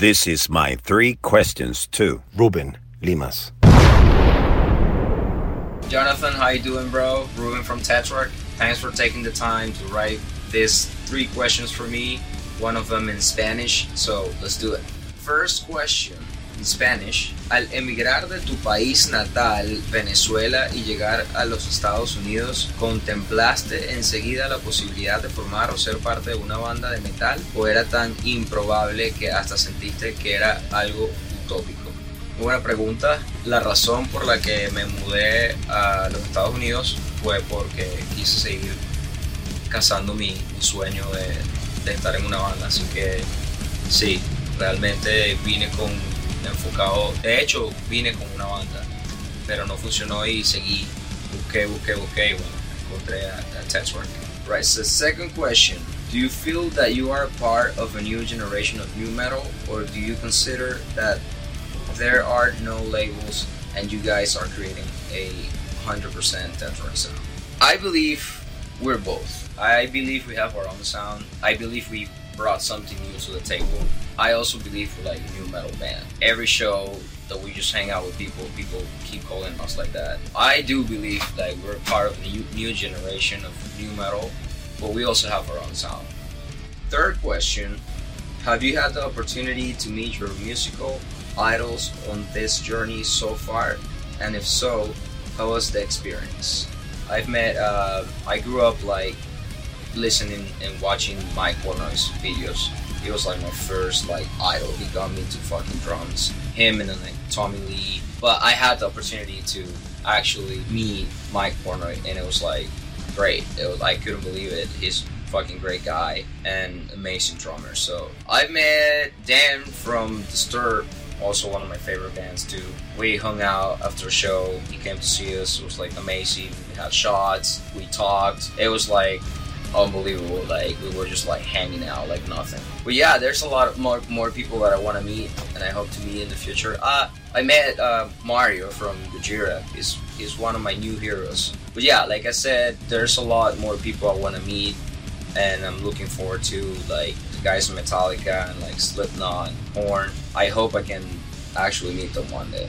This is my three questions to Ruben Limas. Jonathan, how you doing, bro? Ruben from Tetrarch. Thanks for taking the time to write these three questions for me. One of them in Spanish, so let's do it. First question Spanish. Al emigrar de tu país natal, Venezuela, y llegar a los Estados Unidos, ¿contemplaste enseguida la posibilidad de formar o ser parte de una banda de metal? ¿O era tan improbable que hasta sentiste que era algo utópico? Buena pregunta. La razón por la que me mudé a los Estados Unidos fue porque quise seguir cazando mi, mi sueño de, de estar en una banda. Así que sí, realmente vine con enfocado. De hecho, vine con una banda, pero no funcionó y seguí. Busqué, busqué, busqué y bueno, encontré a, a Tetrarch. Right, so second question. Do you feel that you are part of a new generation of nu metal, or do you consider that there are no labels and you guys are creating a 100% Tetrarch sound? I believe we're both. I believe we have our own sound. I believe we brought something new to the table. I also believe we're like a nu metal band. Every show that we just hang out with people, people keep calling us like that. I do believe that we're part of the new, new generation of nu metal, but we also have our own sound. Third question Have you had the opportunity to meet your musical idols on this journey so far? And if so, how was the experience? I've met, uh, I grew up like listening and watching Mike Portnoy's videos. He was like my first like idol. He got me into fucking drums. Him and then like Tommy Lee. But I had the opportunity to actually meet Mike Portnoy, and it was like great. It was I couldn't believe it. He's fucking great guy and amazing drummer. So I met Dan from Disturbed, also one of my favorite bands too. We hung out after a show. He came to see us. It was like amazing. We had shots. We talked. It was like unbelievable. Like we were just like hanging out like nothing. But yeah, there's a lot of more more people that I want to meet and I hope to meet in the future. Uh, I met uh, Mario from Gojira. He's he's one of my new heroes. But yeah, like I said, there's a lot more people I want to meet, and I'm looking forward to like the guys from Metallica and like Slipknot, and Korn. I hope I can actually meet them one day.